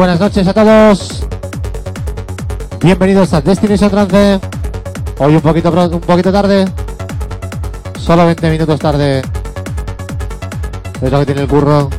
Buenas noches a todos. Bienvenidos a Destination Trance. Hoy un poquito un poquito tarde. Solo 20 minutos tarde. Es lo que tiene el curro.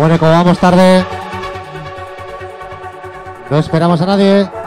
Bueno, como vamos tarde, no esperamos a nadie.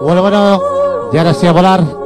Bueno, bueno, y ahora sí a volar.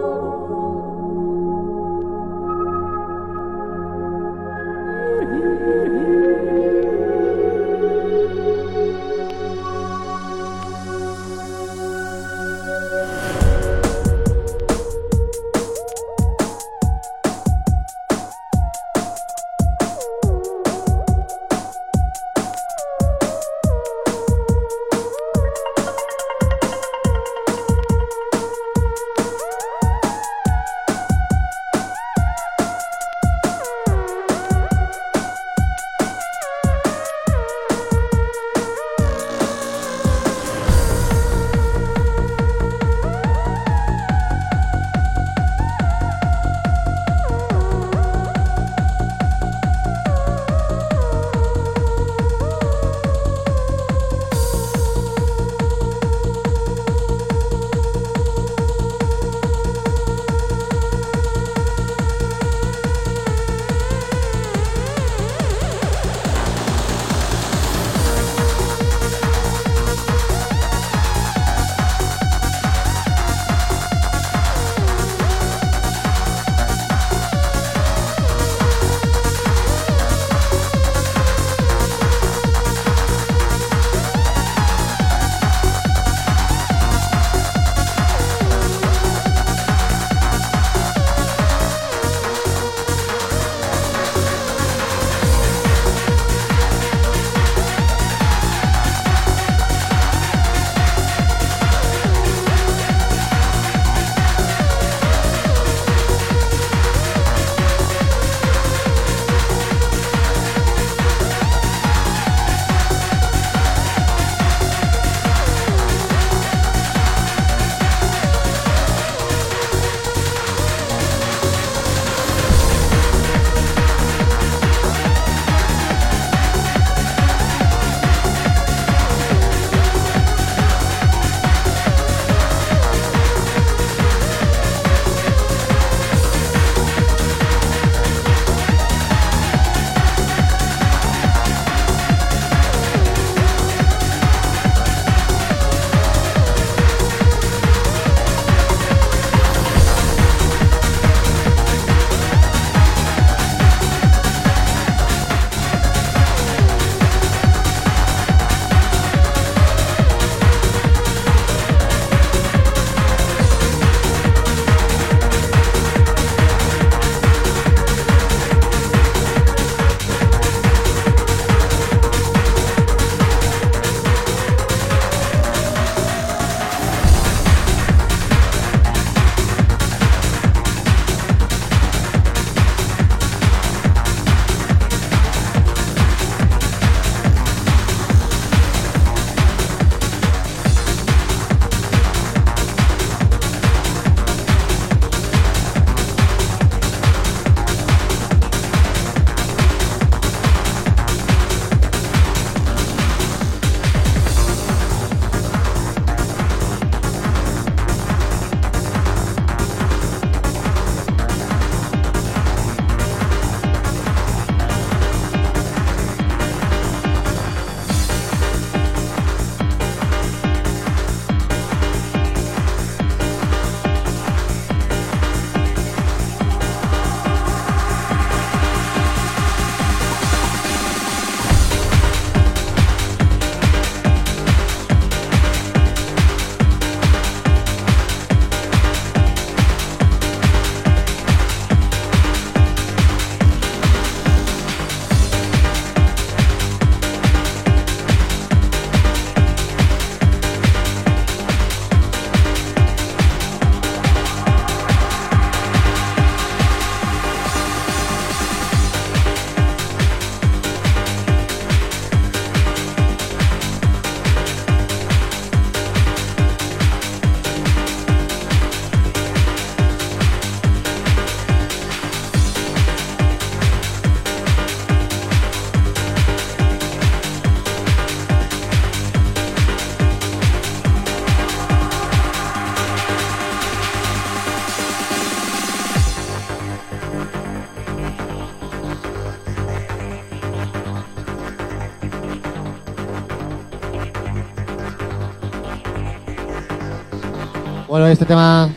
Este tema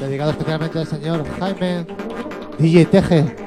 dedicado especialmente al señor Jaime DJ Teje.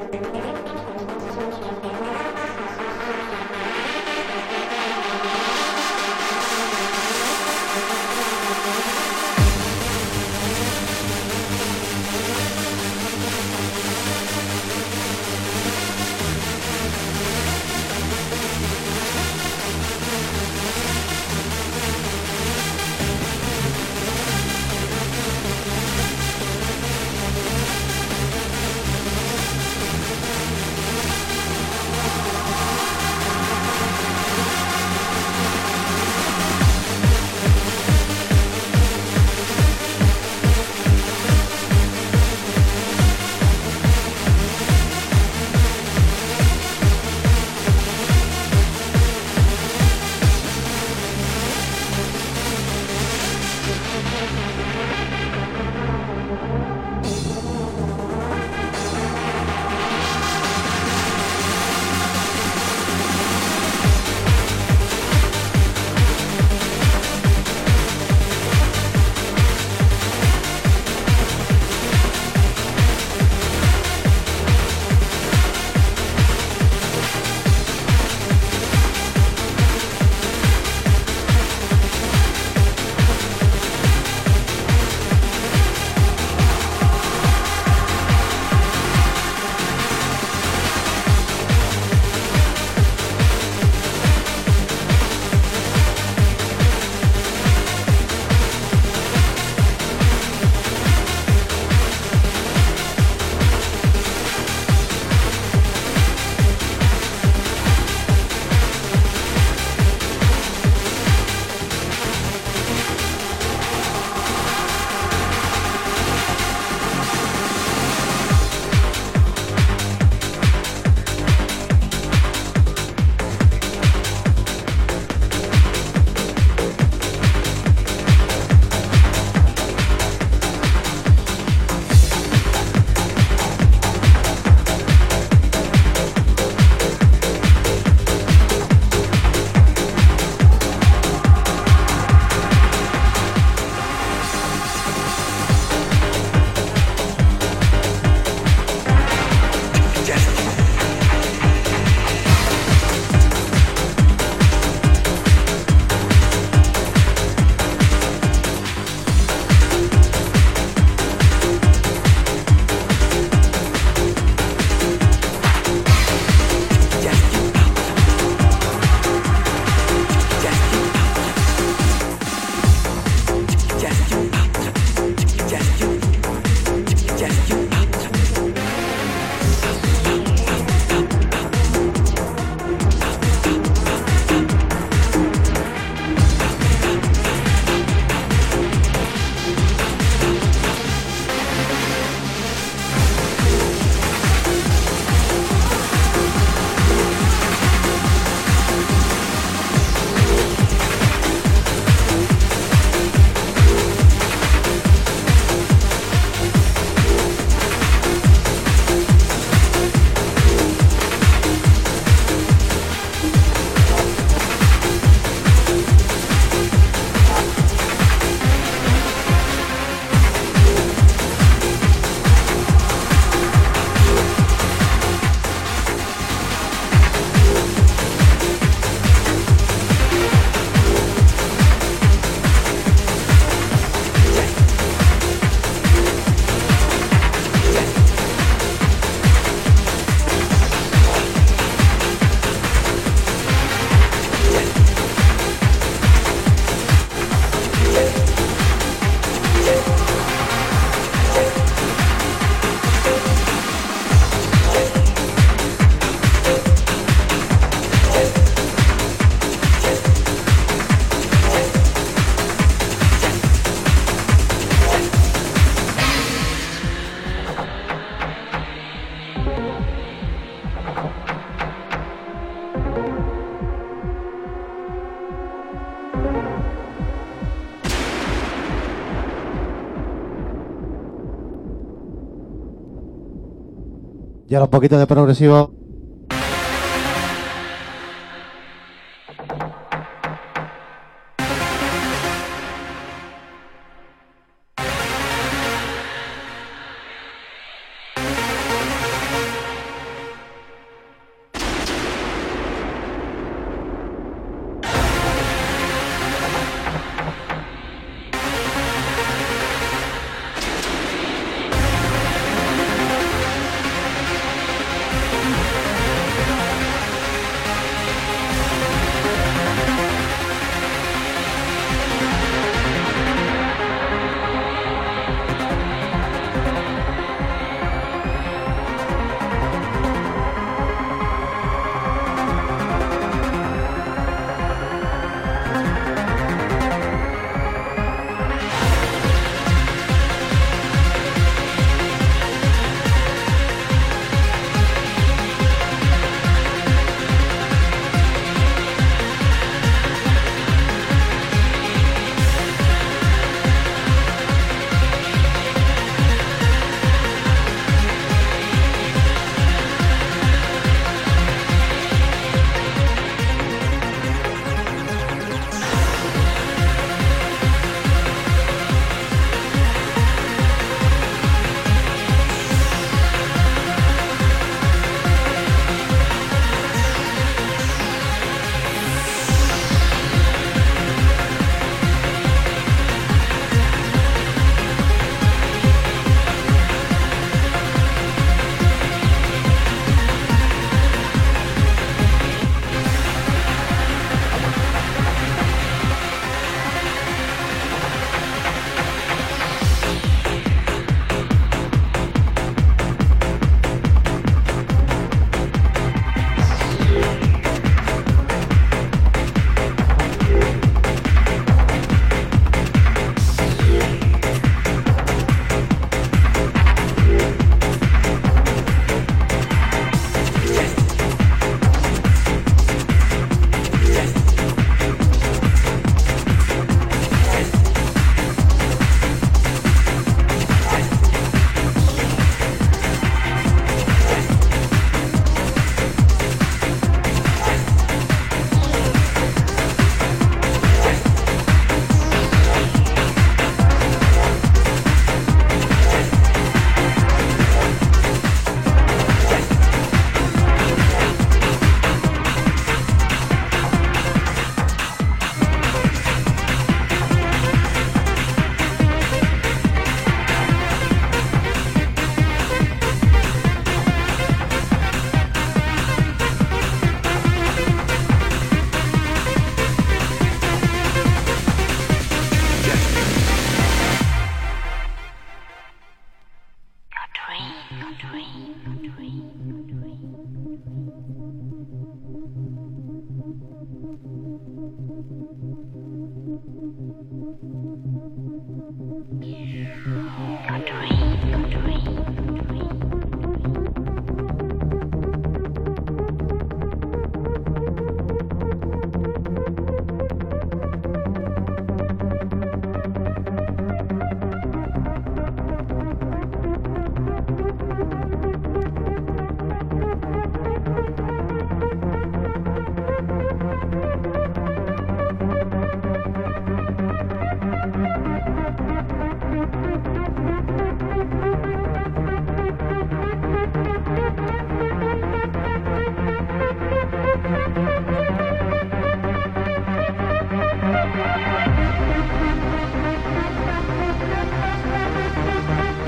Y ahora un poquito de progresivo.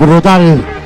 Brutal.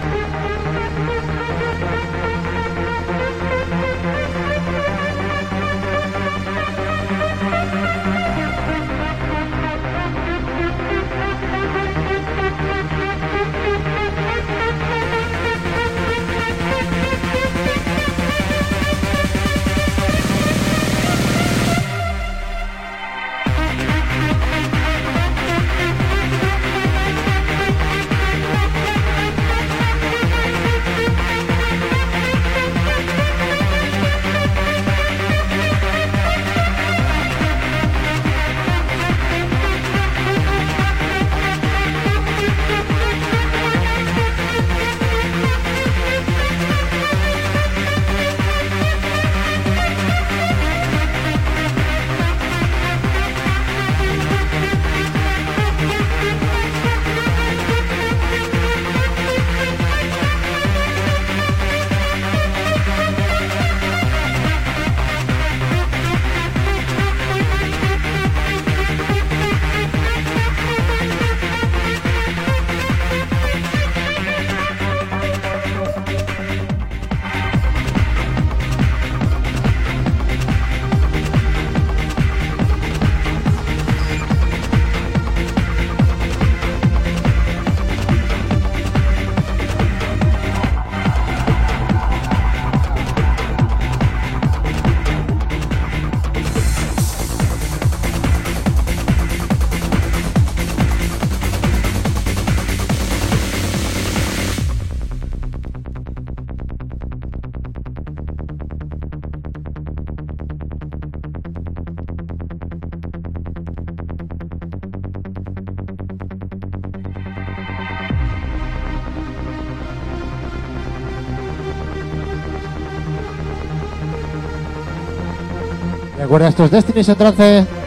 Recuerda estos Destinies en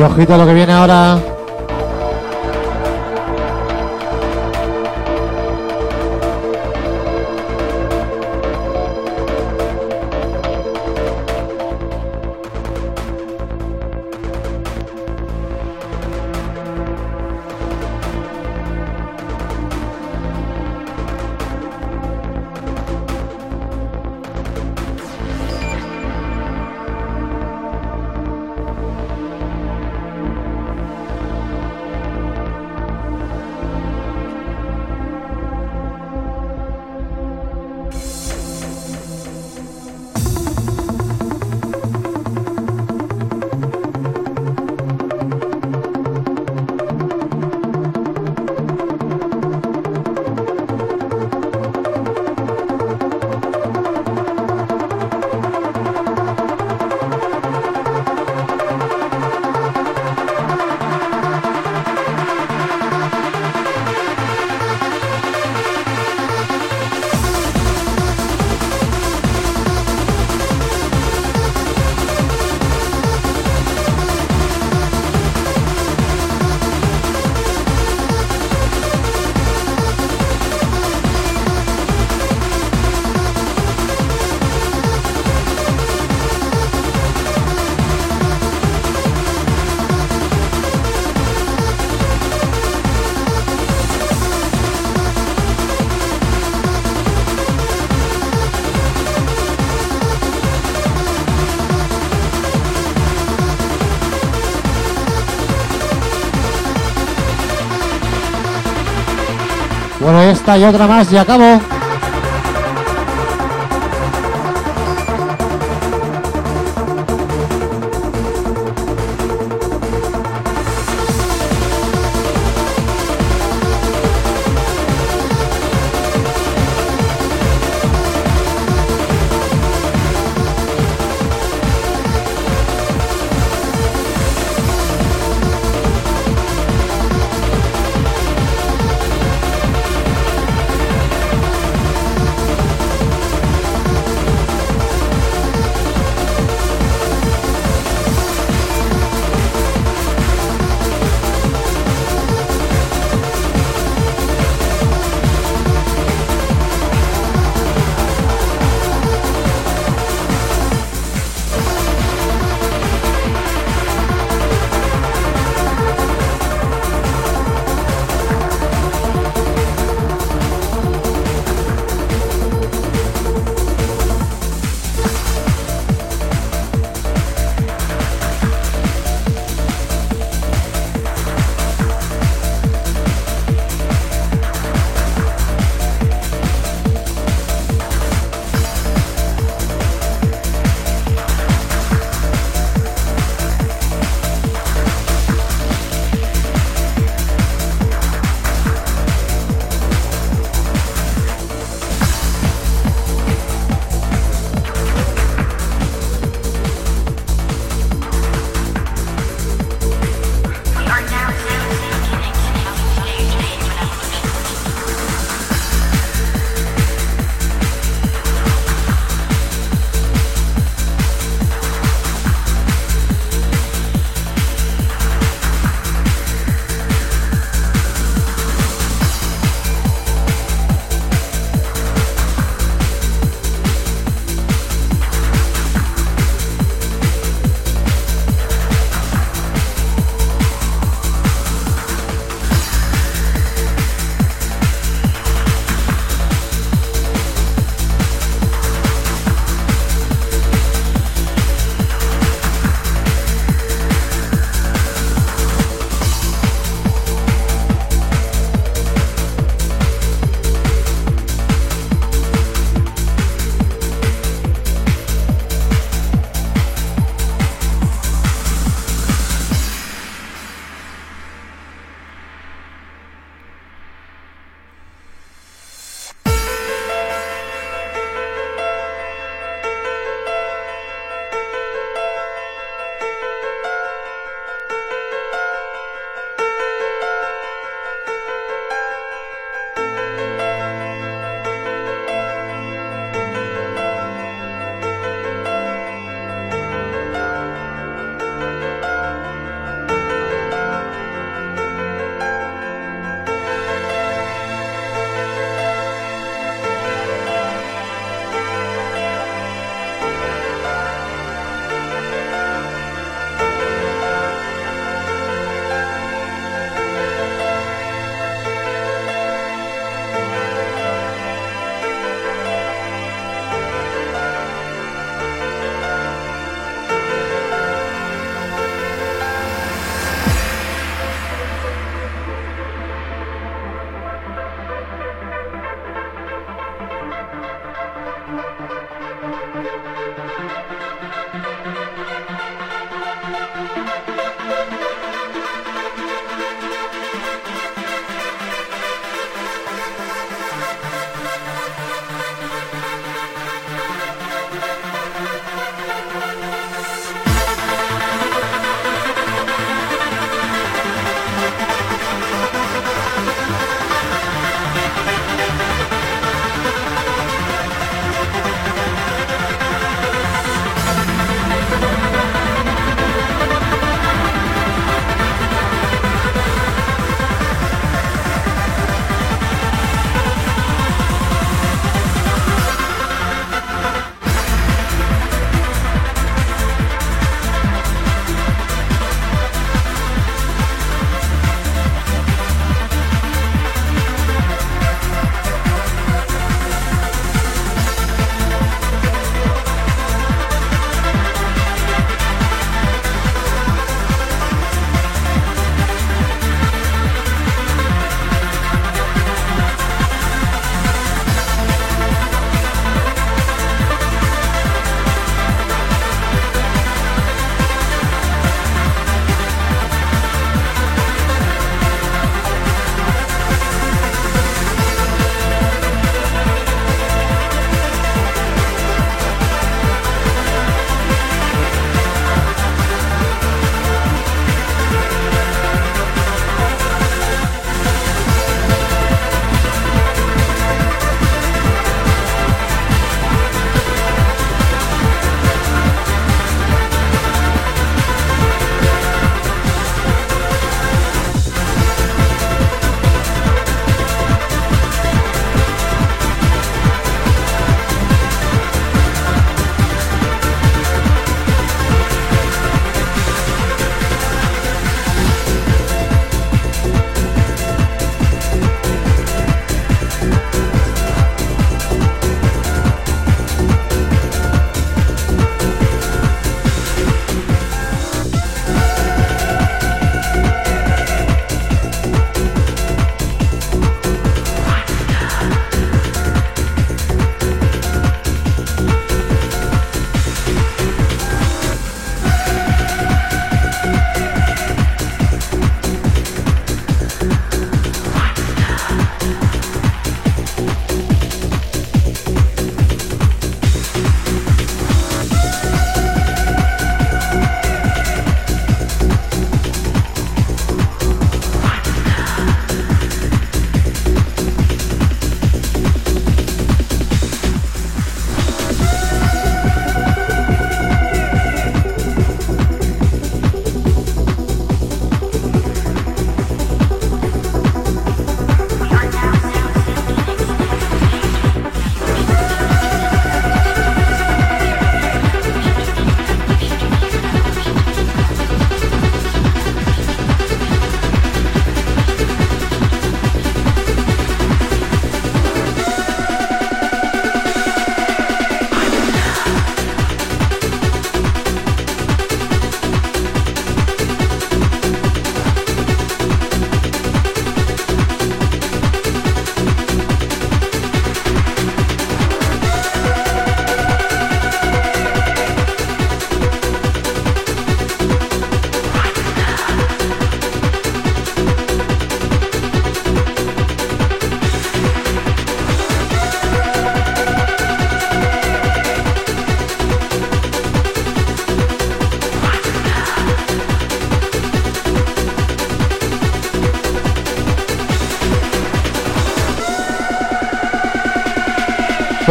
Y ojito lo que viene ahora. Y otra más y acabo.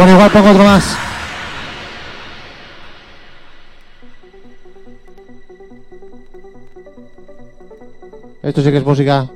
Bueno, igual pongo otro más. Esto sí que es música.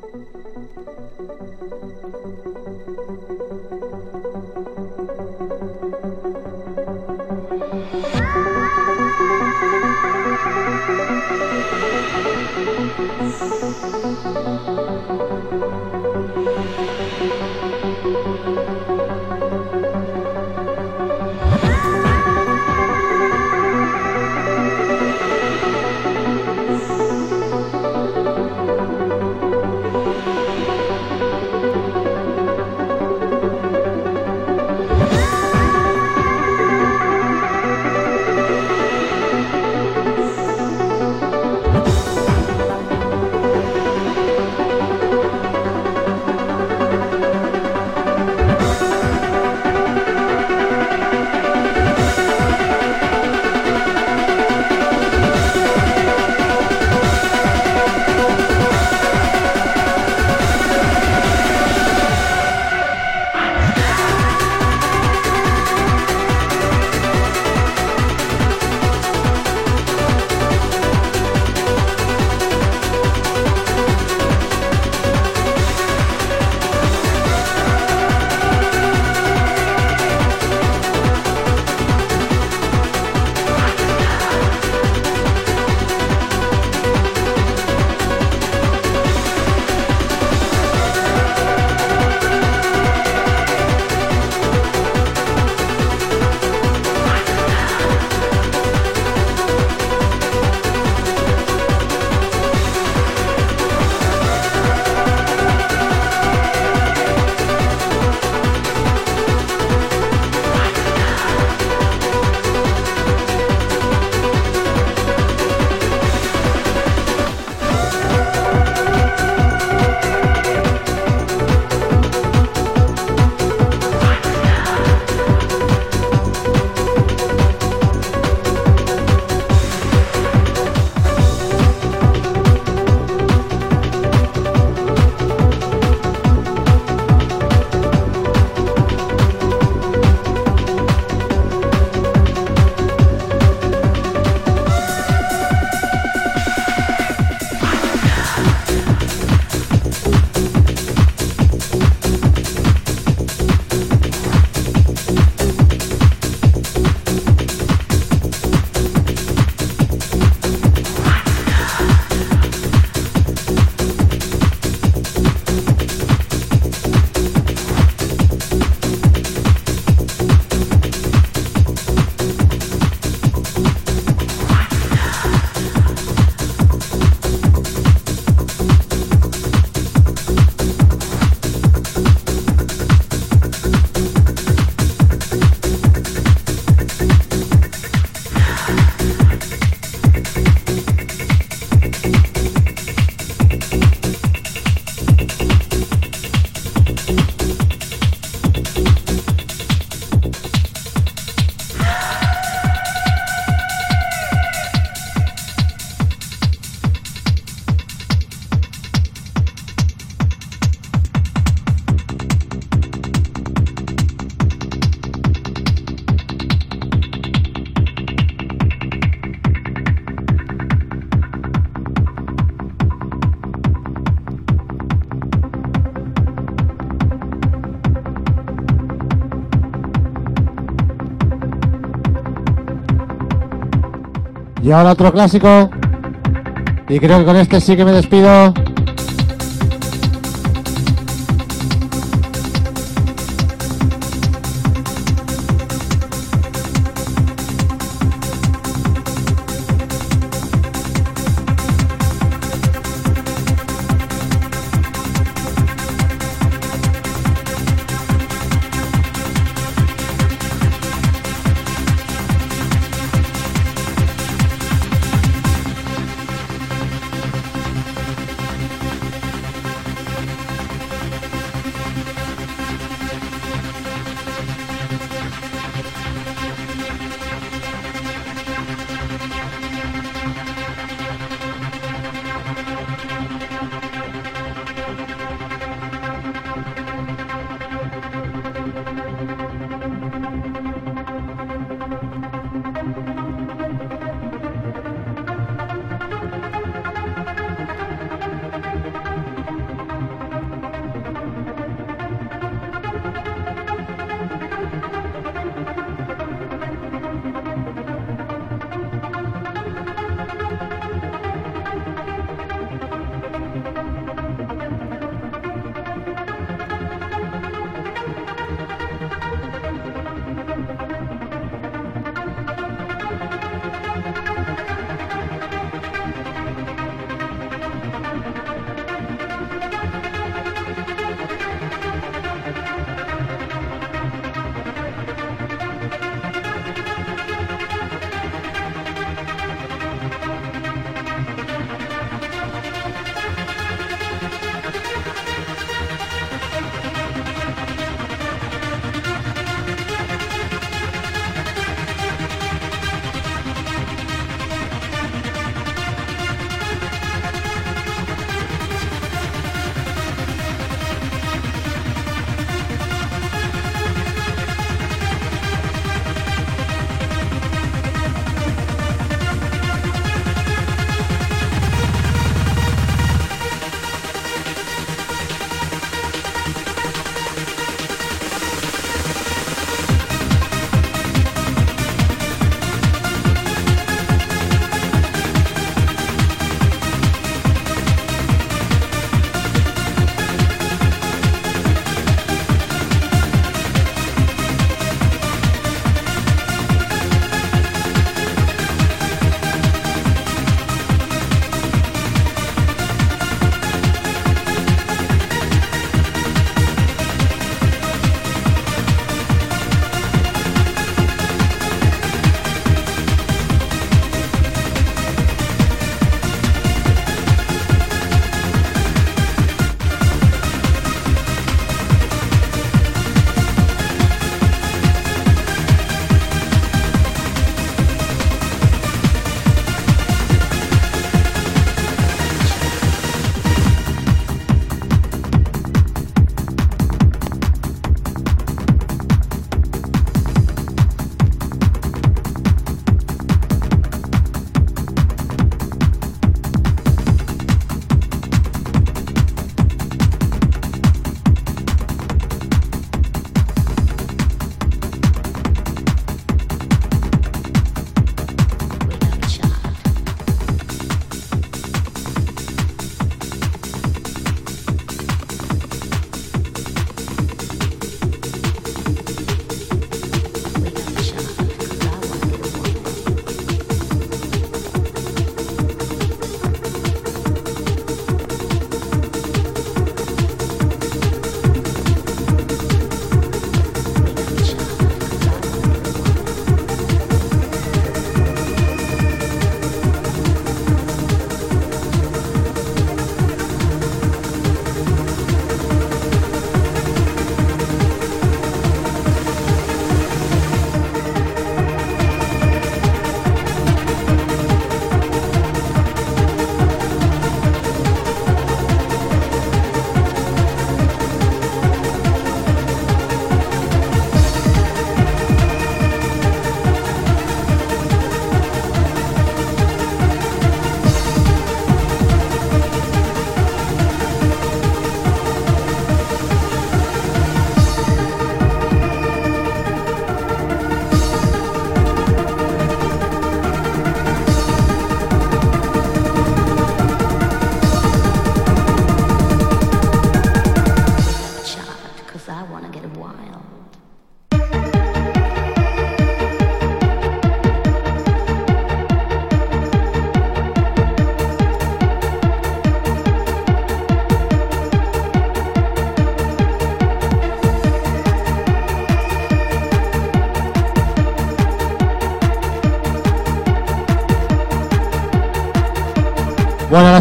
Y ahora otro clásico. Y creo que con este sí que me despido.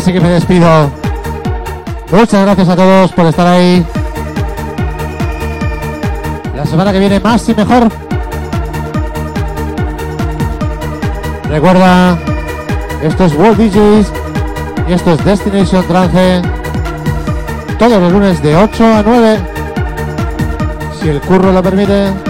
Bueno, ahora sí que me despido. Muchas gracias a todos por estar ahí. La semana que viene más y mejor. Recuerda, esto es World DJs y esto es Destination Trance. Todos los lunes de 8 a 9. Si el curro lo permite.